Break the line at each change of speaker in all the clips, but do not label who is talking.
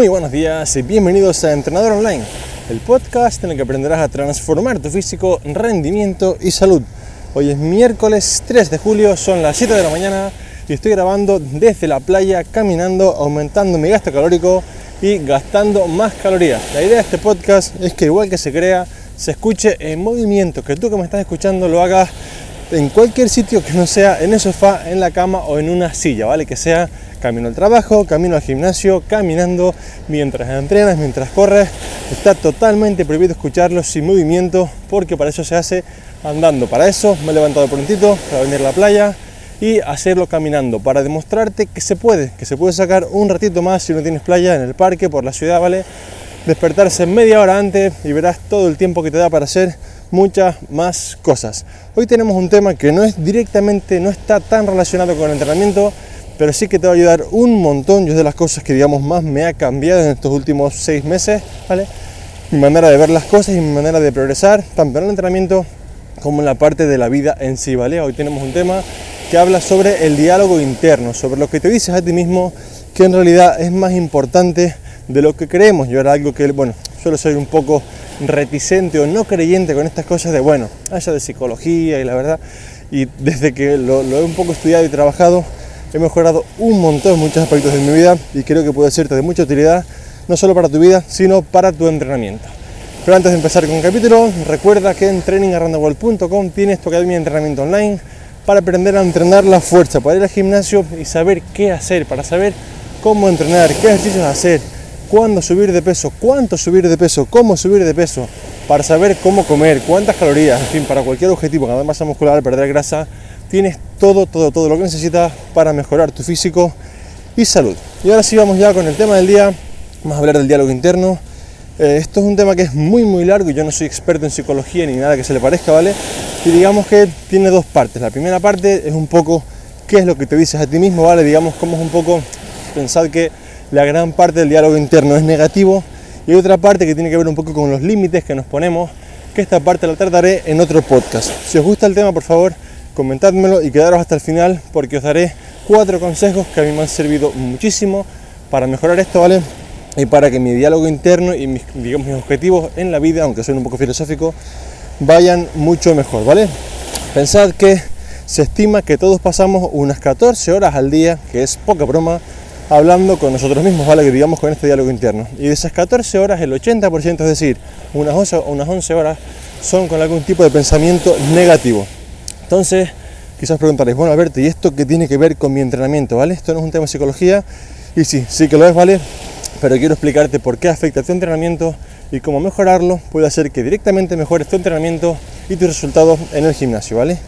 Muy buenos días y bienvenidos a Entrenador Online, el podcast en el que aprenderás a transformar tu físico, rendimiento y salud. Hoy es miércoles 3 de julio, son las 7 de la mañana y estoy grabando desde la playa, caminando, aumentando mi gasto calórico y gastando más calorías. La idea de este podcast es que igual que se crea, se escuche en movimiento, que tú que me estás escuchando lo hagas en cualquier sitio que no sea en el sofá, en la cama o en una silla, ¿vale? Que sea camino al trabajo, camino al gimnasio, caminando, mientras entrenas, mientras corres. Está totalmente prohibido escucharlo sin movimiento porque para eso se hace andando. Para eso me he levantado prontito para venir a la playa y hacerlo caminando, para demostrarte que se puede, que se puede sacar un ratito más si no tienes playa en el parque, por la ciudad, ¿vale? Despertarse media hora antes y verás todo el tiempo que te da para hacer muchas más cosas. Hoy tenemos un tema que no es directamente, no está tan relacionado con el entrenamiento, pero sí que te va a ayudar un montón. Yo de las cosas que, digamos, más me ha cambiado en estos últimos seis meses, ¿vale? Mi manera de ver las cosas y mi manera de progresar, tanto en el entrenamiento como en la parte de la vida en sí, ¿vale? Hoy tenemos un tema que habla sobre el diálogo interno, sobre lo que te dices a ti mismo, que en realidad es más importante de lo que creemos. Yo era algo que, bueno, suelo ser un poco reticente o no creyente con estas cosas de, bueno, haya de psicología y la verdad, y desde que lo, lo he un poco estudiado y trabajado, he mejorado un montón muchos aspectos de mi vida y creo que puede serte de mucha utilidad, no solo para tu vida, sino para tu entrenamiento. Pero antes de empezar con el capítulo, recuerda que en trainingarrandaworld.com tienes tu academia de entrenamiento online para aprender a entrenar la fuerza, para ir al gimnasio y saber qué hacer, para saber cómo entrenar, qué ejercicios hacer, cuándo subir de peso, cuánto subir de peso, cómo subir de peso, para saber cómo comer, cuántas calorías, en fin, para cualquier objetivo, ganar masa muscular, perder grasa, tienes todo, todo, todo lo que necesitas para mejorar tu físico y salud. Y ahora sí vamos ya con el tema del día, vamos a hablar del diálogo interno. Eh, esto es un tema que es muy muy largo y yo no soy experto en psicología ni nada que se le parezca, ¿vale? Y digamos que tiene dos partes. La primera parte es un poco qué es lo que te dices a ti mismo, ¿vale? Digamos cómo es un poco pensar que la gran parte del diálogo interno es negativo y otra parte que tiene que ver un poco con los límites que nos ponemos, que esta parte la trataré en otro podcast. Si os gusta el tema, por favor, comentádmelo y quedaros hasta el final porque os daré cuatro consejos que a mí me han servido muchísimo para mejorar esto, ¿vale? Y para que mi diálogo interno y mis, digamos, mis objetivos en la vida, aunque soy un poco filosófico, vayan mucho mejor, ¿vale? Pensad que se estima que todos pasamos unas 14 horas al día, que es poca broma, hablando con nosotros mismos, ¿vale? Que digamos con este diálogo interno. Y de esas 14 horas, el 80%, es decir, unas 11, unas 11 horas, son con algún tipo de pensamiento negativo. Entonces, quizás preguntaréis, bueno, Alberto, ¿y esto qué tiene que ver con mi entrenamiento? ¿Vale? Esto no es un tema de psicología, y sí, sí que lo es, ¿vale? Pero quiero explicarte por qué afecta tu entrenamiento y cómo mejorarlo puede hacer que directamente mejores tu entrenamiento y tus resultados en el gimnasio, ¿vale?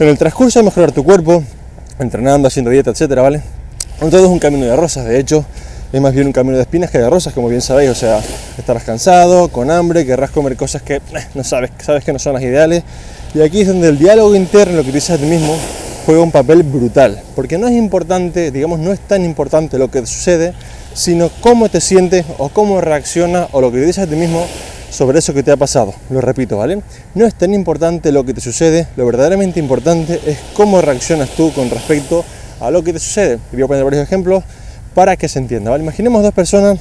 En el transcurso de mejorar tu cuerpo, entrenando, haciendo dieta, etcétera, ¿vale? No todo es un camino de rosas, de hecho, es más bien un camino de espinas que de rosas, como bien sabéis. O sea, estarás cansado, con hambre, querrás comer cosas que eh, no sabes, sabes que no son las ideales. Y aquí es donde el diálogo interno, lo que dices a ti mismo, juega un papel brutal. Porque no es importante, digamos, no es tan importante lo que te sucede, sino cómo te sientes o cómo reaccionas o lo que dices a ti mismo sobre eso que te ha pasado. Lo repito, ¿vale? No es tan importante lo que te sucede, lo verdaderamente importante es cómo reaccionas tú con respecto a lo que te sucede. Y voy a poner varios ejemplos para que se entienda. ¿vale? Imaginemos dos personas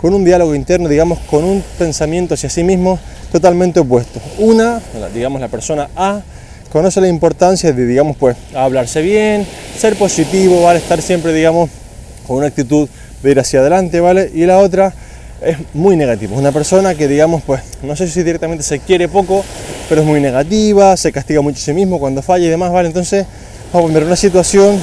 con un diálogo interno, digamos, con un pensamiento hacia sí mismo totalmente opuesto. Una, digamos, la persona A, conoce la importancia de, digamos, pues, hablarse bien, ser positivo, ¿vale? Estar siempre, digamos, con una actitud de ir hacia adelante, ¿vale? Y la otra es muy negativa. Una persona que, digamos, pues, no sé si directamente se quiere poco, pero es muy negativa, se castiga mucho a sí mismo cuando falla y demás, ¿vale? Entonces, vamos a poner una situación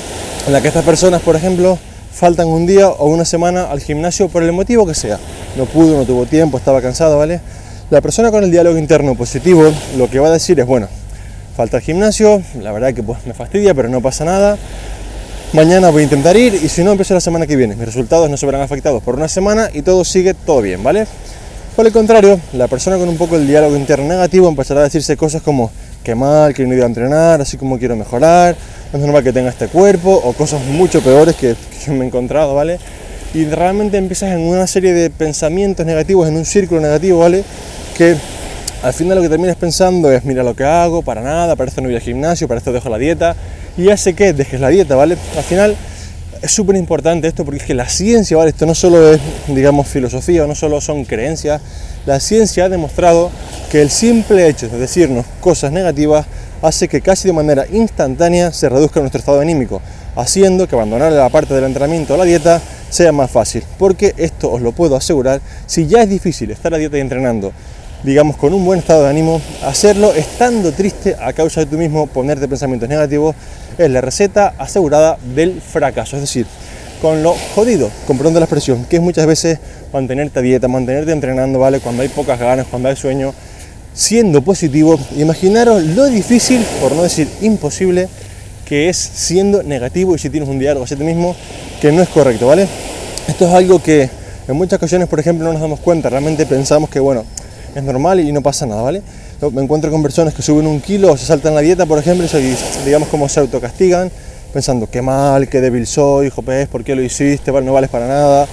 en la que estas personas, por ejemplo, faltan un día o una semana al gimnasio por el motivo que sea. No pudo, no tuvo tiempo, estaba cansado, ¿vale? La persona con el diálogo interno positivo lo que va a decir es, bueno, falta el gimnasio, la verdad que pues me fastidia, pero no pasa nada. Mañana voy a intentar ir y si no, empiezo la semana que viene. Mis resultados no se verán afectados por una semana y todo sigue todo bien, ¿vale? Por el contrario, la persona con un poco el diálogo interno negativo empezará a decirse cosas como que mal, que no iba a entrenar, así como quiero mejorar, es normal que tenga este cuerpo, o cosas mucho peores que, yo me he encontrado, ¿vale? Y realmente empiezas en una serie de pensamientos negativos, en un círculo negativo, ¿vale? Que al final lo que terminas pensando es, mira lo que hago, para nada, para esto no voy al gimnasio, para esto dejo la dieta, y hace que dejes la dieta, ¿vale? Al final es súper importante esto porque es que la ciencia, ¿vale? Esto no solo es, digamos, filosofía, no solo son creencias, la ciencia ha demostrado que el simple hecho de decirnos cosas negativas hace que casi de manera instantánea se reduzca nuestro estado anímico, haciendo que abandonar la parte del entrenamiento o la dieta sea más fácil. Porque esto os lo puedo asegurar, si ya es difícil estar a dieta y entrenando, digamos, con un buen estado de ánimo, hacerlo estando triste a causa de tú mismo ponerte pensamientos negativos es la receta asegurada del fracaso. Es decir, con lo jodido, con la expresión, que es muchas veces mantenerte a dieta, mantenerte entrenando, ¿vale? Cuando hay pocas ganas, cuando hay sueño, siendo positivo, imaginaros lo difícil, por no decir imposible, que es siendo negativo y si tienes un diálogo hacia ti mismo que no es correcto, ¿vale? Esto es algo que en muchas ocasiones, por ejemplo, no nos damos cuenta, realmente pensamos que, bueno, es normal y no pasa nada, ¿vale? Me encuentro con personas que suben un kilo o se saltan la dieta, por ejemplo, y digamos como se autocastigan, pensando qué mal, qué débil soy, hijo pez, ¿por qué lo hiciste? no vales para nada.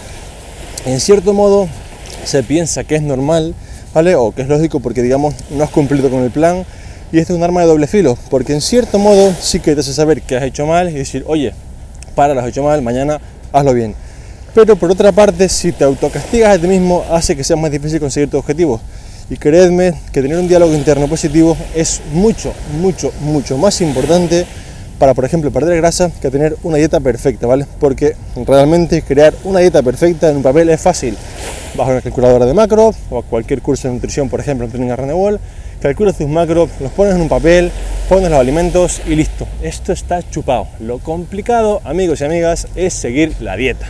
En cierto modo se piensa que es normal, ¿vale? O que es lógico porque digamos no has cumplido con el plan y esto es un arma de doble filo, porque en cierto modo sí que te hace saber que has hecho mal y decir, oye, para, lo has hecho mal, mañana hazlo bien. Pero por otra parte, si te autocastigas a ti mismo, hace que sea más difícil conseguir tu objetivo. Y creedme que tener un diálogo interno positivo es mucho, mucho, mucho más importante para, por ejemplo, perder grasa que tener una dieta perfecta, ¿vale? Porque realmente crear una dieta perfecta en un papel es fácil. Bajo una calculadora de macro o cualquier curso de nutrición, por ejemplo, en Training Wall, calculas tus macros, los pones en un papel, pones los alimentos y listo. Esto está chupado. Lo complicado, amigos y amigas, es seguir la dieta.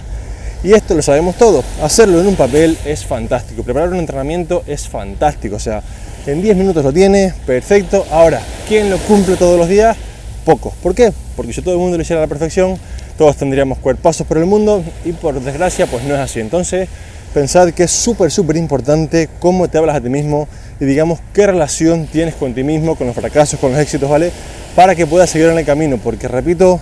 Y esto lo sabemos todos. Hacerlo en un papel es fantástico. Preparar un entrenamiento es fantástico. O sea, en 10 minutos lo tiene, perfecto. Ahora, ¿quién lo cumple todos los días? Pocos. ¿Por qué? Porque si todo el mundo lo hiciera a la perfección, todos tendríamos cuerpazos por el mundo y por desgracia pues no es así. Entonces, pensad que es súper, súper importante cómo te hablas a ti mismo y digamos qué relación tienes con ti mismo, con los fracasos, con los éxitos, ¿vale? Para que puedas seguir en el camino. Porque repito,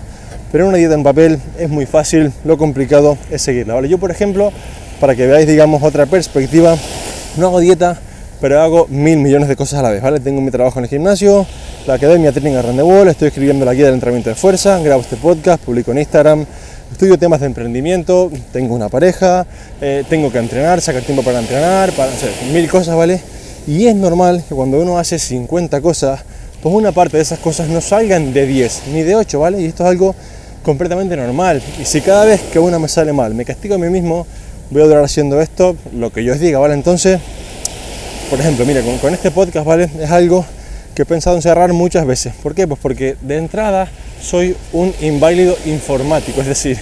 pero una dieta en papel es muy fácil, lo complicado es seguirla. ¿vale? Yo, por ejemplo, para que veáis, digamos, otra perspectiva, no hago dieta, pero hago mil millones de cosas a la vez. ¿vale? Tengo mi trabajo en el gimnasio, la academia Training Wall, estoy escribiendo la guía del entrenamiento de fuerza, grabo este podcast, publico en Instagram, estudio temas de emprendimiento, tengo una pareja, eh, tengo que entrenar, sacar tiempo para entrenar, para hacer mil cosas, ¿vale? Y es normal que cuando uno hace 50 cosas, pues una parte de esas cosas no salgan de 10 ni de 8, ¿vale? Y esto es algo completamente normal. Y si cada vez que una me sale mal me castigo a mí mismo, voy a durar haciendo esto, lo que yo os diga, ¿vale? Entonces, por ejemplo, mira, con, este podcast, ¿vale? Es algo que he pensado en cerrar muchas veces. ¿Por qué? Pues porque de entrada soy un inválido informático, es decir,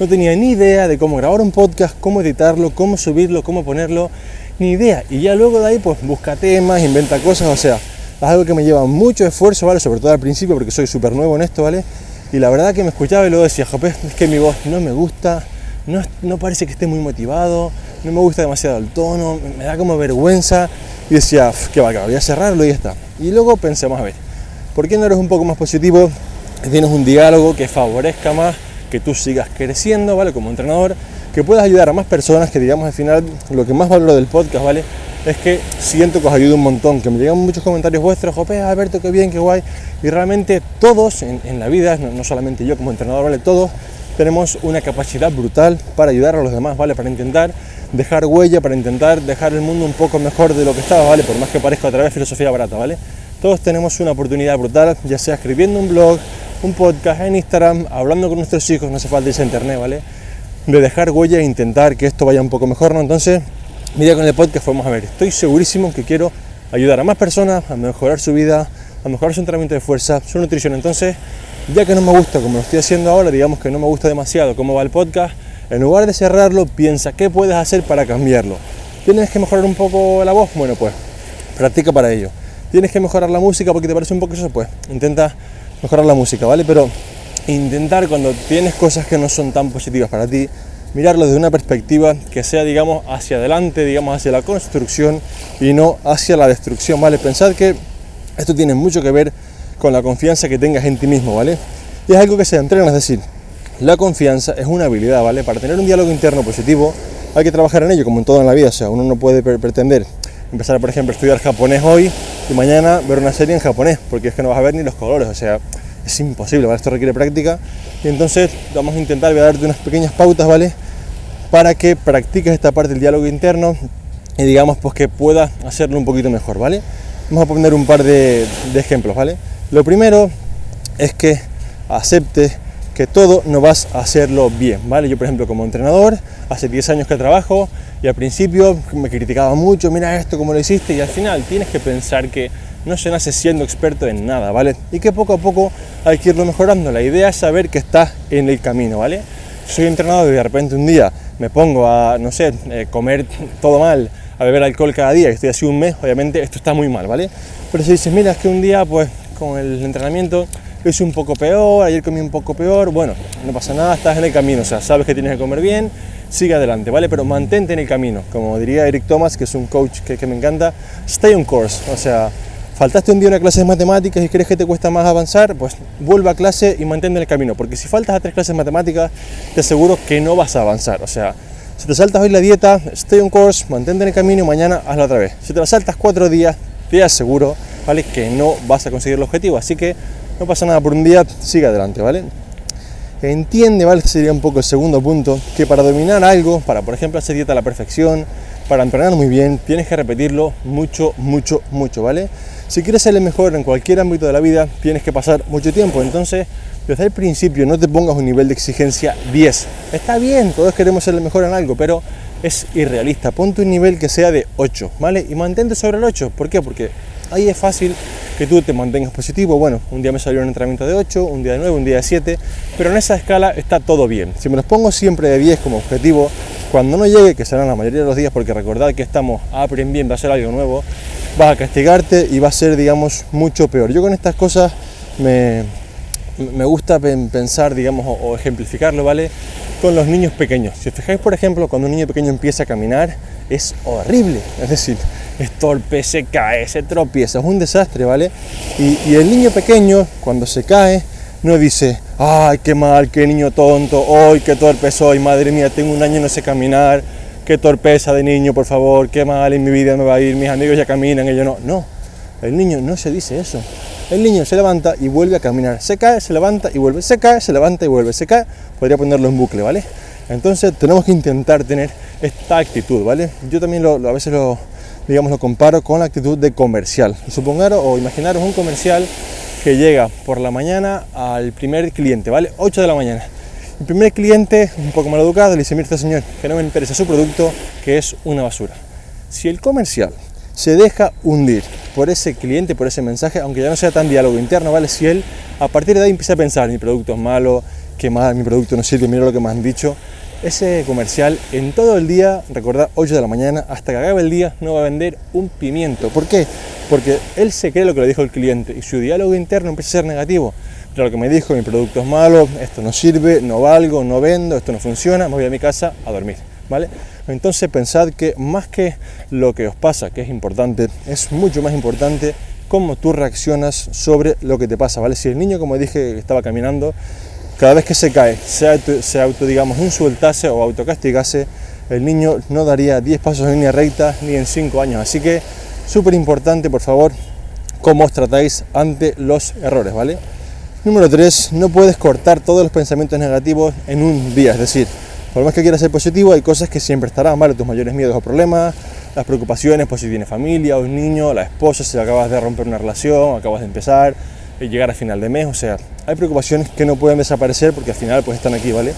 no tenía ni idea de cómo grabar un podcast, cómo editarlo, cómo subirlo, cómo ponerlo, ni idea. Y ya luego de ahí, pues busca temas, inventa cosas, o sea, es algo que me lleva mucho esfuerzo, ¿vale? Sobre todo al principio, porque soy súper nuevo en esto, ¿vale? Y la verdad que me escuchaba y luego decía, Jope, es que mi voz no me gusta, no, no parece que esté muy motivado, no me gusta demasiado el tono, me da como vergüenza. Y decía, que va, que voy a cerrarlo y ya está. Y luego pensemos, a ver, ¿por qué no eres un poco más positivo? Tienes un diálogo que favorezca más que tú sigas creciendo, ¿vale? Como entrenador, que puedas ayudar a más personas, que digamos al final lo que más valoro del podcast, ¿vale? es que siento que os ayuda un montón, que me llegan muchos comentarios vuestros, Jope, Alberto, qué bien, qué guay. Y realmente todos en, la vida, no, solamente yo como entrenador, ¿vale? Todos tenemos una capacidad brutal para ayudar a los demás, ¿vale? Para intentar dejar huella, para intentar dejar el mundo un poco mejor de lo que estaba, ¿vale? Por más que parezca otra vez filosofía barata, ¿vale? Todos tenemos una oportunidad brutal, ya sea escribiendo un blog, un podcast en Instagram, hablando con nuestros hijos, no hace falta irse a internet, ¿vale? De dejar huella e intentar que esto vaya un poco mejor, ¿no? Entonces, Mira con el podcast vamos a ver, estoy segurísimo que quiero ayudar a más personas a mejorar su vida, a mejorar su entrenamiento de fuerza, su nutrición. Entonces, ya que no me gusta como lo estoy haciendo ahora, digamos que no me gusta demasiado cómo va el podcast, en lugar de cerrarlo, piensa qué puedes hacer para cambiarlo. ¿Tienes que mejorar un poco la voz? Bueno, pues practica para ello. ¿Tienes que mejorar la música porque te parece un poco eso? Pues intenta mejorar la música, ¿vale? Pero intentar cuando tienes cosas que no son tan positivas para ti, mirarlo desde una perspectiva que sea, digamos, hacia adelante, digamos, hacia la construcción y no hacia la destrucción, ¿vale? Pensad que esto tiene mucho que ver con la confianza que tengas en ti mismo, ¿vale? Y es algo que se entrena, es decir, la confianza es una habilidad, ¿vale? Para tener un diálogo interno positivo hay que trabajar en ello, como en todo en la vida, o sea, uno no puede pretender empezar, por ejemplo, a estudiar japonés hoy y mañana ver una serie en japonés, porque es que no vas a ver ni los colores, o sea, es imposible, ¿vale? Esto requiere práctica. Y entonces vamos a intentar, voy a darte unas pequeñas pautas, ¿vale? Para que practiques esta parte del diálogo interno y digamos pues que puedas hacerlo un poquito mejor, ¿vale? Vamos a poner un par de, de ejemplos, ¿vale? Lo primero es que aceptes que todo no vas a hacerlo bien, ¿vale? Yo, por ejemplo, como entrenador, hace 10 años que trabajo y al principio me criticaba mucho, mira esto, cómo lo hiciste, y al final tienes que pensar que no se nace siendo experto en nada, ¿vale? Y que poco a poco hay que irlo mejorando. La idea es saber que estás en el camino, ¿vale? Soy entrenador y de repente un día me pongo a, no sé, eh, comer todo mal, a beber alcohol cada día, y estoy así un mes, obviamente esto está muy mal, ¿vale? Pero si dices, mira, es que un día, pues, con el entrenamiento lo hice un poco peor, ayer comí un poco peor, bueno, no pasa nada, estás en el camino, o sea, sabes que tienes que comer bien, sigue adelante, ¿vale? Pero mantente en el camino, como diría Eric Thomas, que es un coach que, que me encanta, stay on course, o sea, faltaste un día una clase de matemáticas y crees que te cuesta más avanzar, pues vuelve a clase y mantente en el camino, porque si faltas a tres clases de matemáticas, te aseguro que no vas a avanzar. O sea, si te saltas hoy la dieta, stay on course, mantente en el camino y mañana hazla otra vez. Si te la saltas cuatro días, te aseguro, ¿vale? Que no vas a conseguir el objetivo. Así que no pasa nada por un día, sigue adelante, ¿vale? Entiende, ¿vale? Sería un poco el segundo punto, que para dominar algo, para por ejemplo hacer dieta a la perfección, para entrenar muy bien, tienes que repetirlo mucho, mucho, mucho, ¿vale? Si quieres ser el mejor en cualquier ámbito de la vida, tienes que pasar mucho tiempo. Entonces, desde el principio no te pongas un nivel de exigencia 10. Está bien, todos queremos ser el mejor en algo, pero es irrealista. Ponte un nivel que sea de 8, ¿vale? Y mantente sobre el 8. ¿Por qué? Porque ahí es fácil que tú te mantengas positivo. Bueno, un día me salió un entrenamiento de 8, un día de 9, un día de 7, pero en esa escala está todo bien. Si me los pongo siempre de 10 como objetivo, cuando no llegue, que serán la mayoría de los días, porque recordad que estamos aprendiendo a hacer algo nuevo, vas a castigarte y va a ser, digamos, mucho peor. Yo con estas cosas me, me gusta pensar, digamos, o, ejemplificarlo, ¿vale? Con los niños pequeños. Si os fijáis, por ejemplo, cuando un niño pequeño empieza a caminar, es horrible. Es decir, es torpe, se cae, se tropieza, es un desastre, ¿vale? Y, el niño pequeño, cuando se cae, no dice, ay, qué mal, qué niño tonto, hoy qué torpe soy, madre mía, tengo un año y no sé caminar, qué torpeza de niño, por favor, qué mal en mi vida me va a ir, mis amigos ya caminan yo no. No, el niño no se dice eso. El niño se levanta y vuelve a caminar. Se cae, se levanta y vuelve. Se cae, se levanta y vuelve. Se cae, podría ponerlo en bucle, ¿vale? Entonces tenemos que intentar tener esta actitud, ¿vale? Yo también lo, a veces lo, digamos, lo comparo con la actitud de comercial. Supongaros o imaginaros un comercial que llega por la mañana al primer cliente, ¿vale? 8 de la mañana el primer cliente, un poco mal educado, le dice, mire este señor, que no me interesa su producto, que es una basura. Si el comercial se deja hundir por ese cliente, por ese mensaje, aunque ya no sea tan diálogo interno, ¿vale? Si él a partir de ahí empieza a pensar, mi producto es malo, que mal, mi producto no sirve, mira lo que me han dicho, ese comercial en todo el día, recordad, 8 de la mañana, hasta que acabe el día, no va a vender un pimiento. ¿Por qué? Porque él se cree lo que le dijo el cliente y su diálogo interno empieza a ser negativo lo que me dijo, mi producto es malo, esto no sirve, no valgo, no vendo, esto no funciona, me voy a mi casa a dormir, ¿vale? Entonces pensad que más que lo que os pasa, que es importante, es mucho más importante cómo tú reaccionas sobre lo que te pasa, ¿vale? Si el niño, como dije, estaba caminando, cada vez que se cae, se auto, auto digamos, insultase o autocastigase, el niño no daría 10 pasos en línea recta ni en 5 años. Así que súper importante, por favor, cómo os tratáis ante los errores, ¿vale? Número 3, no puedes cortar todos los pensamientos negativos en un día, es decir, por más que quieras ser positivo, hay cosas que siempre estarán, ¿vale? Tus mayores miedos o problemas, las preocupaciones, pues si tienes familia o un niño, la esposa, si acabas de romper una relación, acabas de empezar, llegar a final de mes, o sea, hay preocupaciones que no pueden desaparecer porque al final pues están aquí, ¿vale?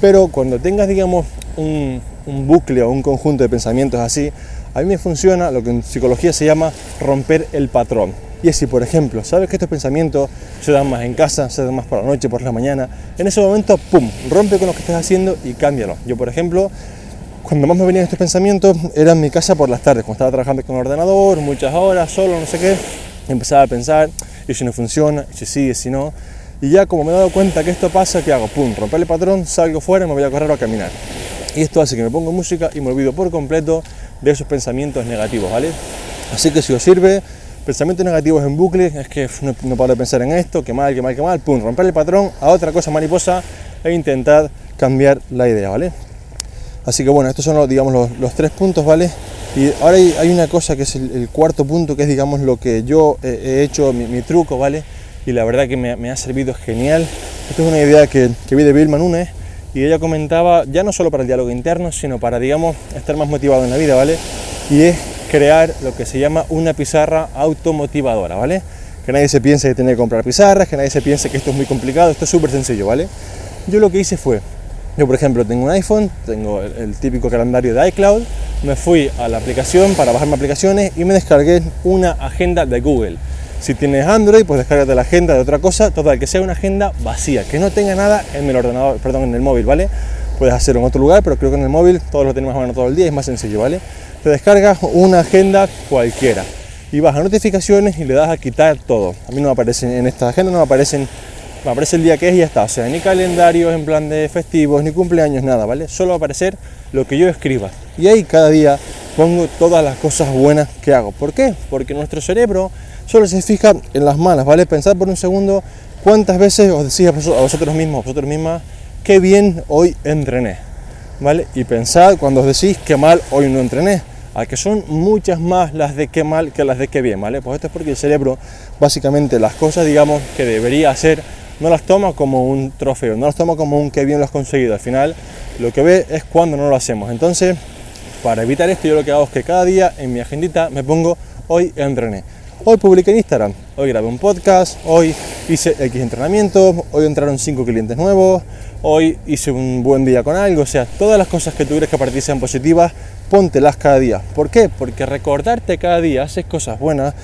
Pero cuando tengas, digamos, un, un bucle o un conjunto de pensamientos así, a mí me funciona lo que en psicología se llama romper el patrón. Y es si, por ejemplo, sabes que estos pensamientos se dan más en casa, se dan más por la noche, por la mañana, en ese momento, ¡pum!, rompe con lo que estás haciendo y cámbialo. Yo, por ejemplo, cuando más me venían estos pensamientos era en mi casa por las tardes, cuando estaba trabajando con el ordenador, muchas horas, solo, no sé qué, empezaba a pensar, y si no funciona, si y si no. Y ya como me he dado cuenta que esto pasa, ¿qué hago? Pum, romper el patrón, salgo fuera y me voy a correr a caminar. Y esto hace que me pongo música y me olvido por completo de esos pensamientos negativos, ¿vale? Así que si os sirve, pensamientos negativos en bucle, es que no, no paro de pensar en esto, que mal, que mal, que mal, pum, romper el patrón a otra cosa mariposa e intentar cambiar la idea, ¿vale? Así que bueno, estos son los, digamos, los, tres puntos, ¿vale? Y ahora hay, una cosa que es el, cuarto punto, que es digamos lo que yo he hecho, mi, truco, ¿vale? y la verdad que me, ha servido genial. Esto es una idea que, que vi de Bill Manunes y ella comentaba, ya no solo para el diálogo interno, sino para, digamos, estar más motivado en la vida, ¿vale? Y es crear lo que se llama una pizarra automotivadora, ¿vale? Que nadie se piense que tiene que comprar pizarras, que nadie se piense que esto es muy complicado, esto es súper sencillo, ¿vale? Yo lo que hice fue, yo por ejemplo tengo un iPhone, tengo el, típico calendario de iCloud, me fui a la aplicación para bajarme aplicaciones y me descargué una agenda de Google. Si tienes Android, pues descárgate la agenda de otra cosa, total, que sea una agenda vacía, que no tenga nada en el ordenador, perdón, en el móvil, ¿vale? Puedes hacerlo en otro lugar, pero creo que en el móvil todos lo tenemos a mano todo el día, es más sencillo, ¿vale? Te descargas una agenda cualquiera y vas a notificaciones y le das a quitar todo. A mí no me aparecen en esta agenda, no me aparecen me aparece el día que es y ya está. O sea, ni calendarios en plan de festivos, ni cumpleaños, nada, ¿vale? Solo va a aparecer lo que yo escriba. Y ahí cada día pongo todas las cosas buenas que hago. ¿Por qué? Porque nuestro cerebro solo se fija en las malas, ¿vale? Pensad por un segundo cuántas veces os decís a vosotros mismos, a vosotros mismas, qué bien hoy entrené, ¿vale? Y pensad cuando os decís qué mal hoy no entrené, a que son muchas más las de qué mal que las de qué bien, ¿vale? Pues esto es porque el cerebro, básicamente las cosas, digamos, que debería hacer, no las toma como un trofeo, no las toma como un qué bien lo has conseguido. Al final, lo que ve es cuando no lo hacemos. Entonces, para evitar esto, yo lo que hago es que cada día en mi agendita me pongo hoy entrené. Hoy publiqué en Instagram, hoy grabé un podcast, hoy hice X entrenamiento, hoy entraron 5 clientes nuevos, hoy hice un buen día con algo, o sea, todas las cosas que tú crees que para ti sean positivas, póntelas cada día. ¿Por qué? Porque recordarte cada día, haces cosas buenas,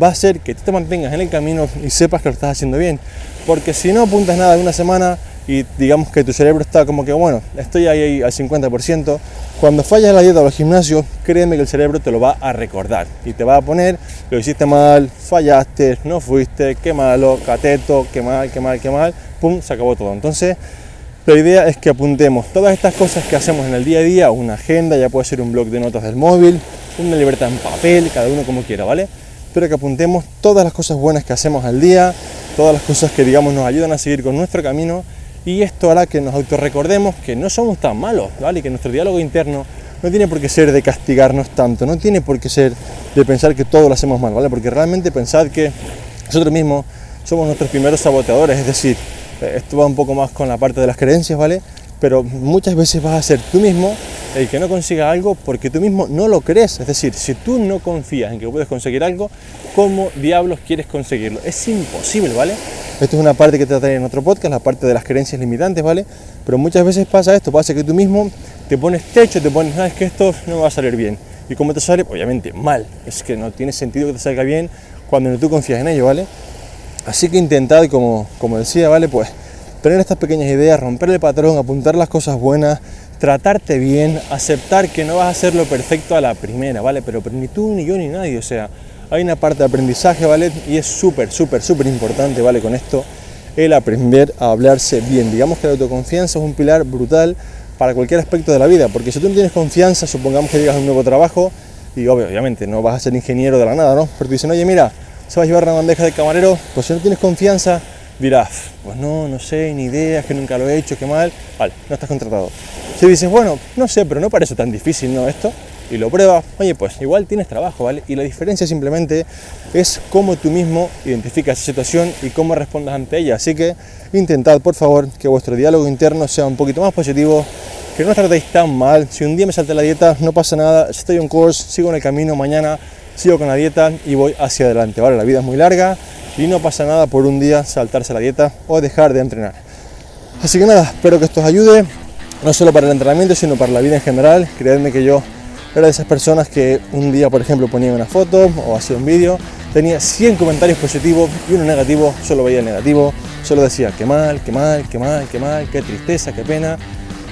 va a hacer que tú te mantengas en el camino y sepas que lo estás haciendo bien. Porque si no apuntas nada en una semana y digamos que tu cerebro está como que, bueno, estoy ahí al 50%, cuando fallas la dieta o el gimnasio, créeme que el cerebro te lo va a recordar y te va a poner, lo hiciste mal, fallaste, no fuiste, qué malo, cateto, qué mal, qué mal, qué mal, pum, se acabó todo. Entonces, la idea es que apuntemos todas estas cosas que hacemos en el día a día, una agenda, ya puede ser un blog de notas del móvil, una libertad en papel, cada uno como quiera, ¿vale? Pero que apuntemos todas las cosas buenas que hacemos al día, todas las cosas que digamos nos ayudan a seguir con nuestro camino y esto hará que nos autorrecordemos que no somos tan malos, ¿vale? Y que nuestro diálogo interno no tiene por qué ser de castigarnos tanto, no tiene por qué ser de pensar que todo lo hacemos mal, ¿vale? Porque realmente pensad que nosotros mismos somos nuestros primeros saboteadores, es decir, esto va un poco más con la parte de las creencias, ¿vale? Pero muchas veces vas a ser tú mismo el que no consiga algo porque tú mismo no lo crees. Es decir, si tú no confías en que puedes conseguir algo, ¿cómo diablos quieres conseguirlo? Es imposible, ¿vale? Esto es una parte que te trataré en otro podcast, la parte de las creencias limitantes, ¿vale? Pero muchas veces pasa esto, pasa que tú mismo te pones techo, te pones, ah, es que esto no va a salir bien. ¿Y cómo te sale? Obviamente mal. Es que no tiene sentido que te salga bien cuando tú confías en ello, ¿vale? Así que intentad, como, como decía, ¿vale? Pues tener estas pequeñas ideas, romper el patrón, apuntar las cosas buenas, tratarte bien, aceptar que no vas a hacerlo perfecto a la primera, ¿vale? Pero, pero ni tú, ni yo, ni nadie, o sea, hay una parte de aprendizaje, ¿vale? Y es súper, súper, súper importante, ¿vale? Con esto, el aprender a hablarse bien. Digamos que la autoconfianza es un pilar brutal para cualquier aspecto de la vida, porque si tú no tienes confianza, supongamos que llegas a un nuevo trabajo, y obviamente no vas a ser ingeniero de la nada, ¿no? Pero te dicen, oye, mira, a llevar una bandeja de camarero, pues si no tienes confianza, dirás, pues no, no sé, ni idea, que nunca lo he hecho, qué mal, vale, no estás contratado. Si dices, bueno, no sé, pero no parece tan difícil, ¿no? Esto, y lo pruebas, oye, pues igual tienes trabajo, ¿vale? Y la diferencia simplemente es cómo tú mismo identificas esa situación y cómo respondas ante ella. Así que intentad, por favor, que vuestro diálogo interno sea un poquito más positivo, que no os tratéis tan mal. Si un día me salte la dieta, no pasa nada, estoy en course, sigo en el camino, mañana sigo con la dieta y voy hacia adelante, ¿vale? La vida es muy larga y no pasa nada por un día saltarse la dieta o dejar de entrenar. Así que nada, espero que esto os ayude, no solo para el entrenamiento, sino para la vida en general. Creedme que yo era de esas personas que un día, por ejemplo, ponía una foto o hacía un vídeo, tenía 100 comentarios positivos y uno negativo, solo veía el negativo, solo decía que mal, que mal, que mal, que mal, qué tristeza, qué pena.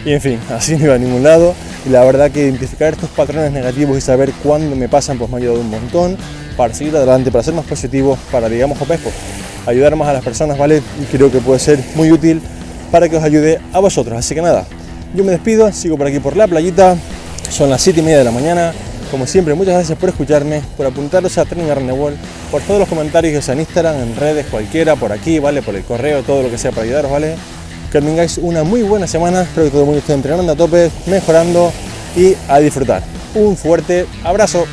Y en fin, así no iba a ningún lado. Y la verdad que identificar estos patrones negativos y saber cuándo me pasan, pues me ha ayudado un montón para seguir adelante, para ser más positivo, para, digamos, pues, ayudar más a las personas, ¿vale? Y creo que puede ser muy útil para que os ayude a vosotros. Así que nada, yo me despido, sigo por aquí por la playita, son las 7 y media de la mañana. Como siempre, muchas gracias por escucharme, por apuntaros a Training Arnewall, por todos los comentarios que se en Instagram, en redes, cualquiera, por aquí, ¿vale? Por el correo, todo lo que sea para ayudaros, ¿vale? Que tengáis una muy buena semana, espero que todo el mundo esté entrenando a tope, mejorando y a disfrutar. Un fuerte abrazo.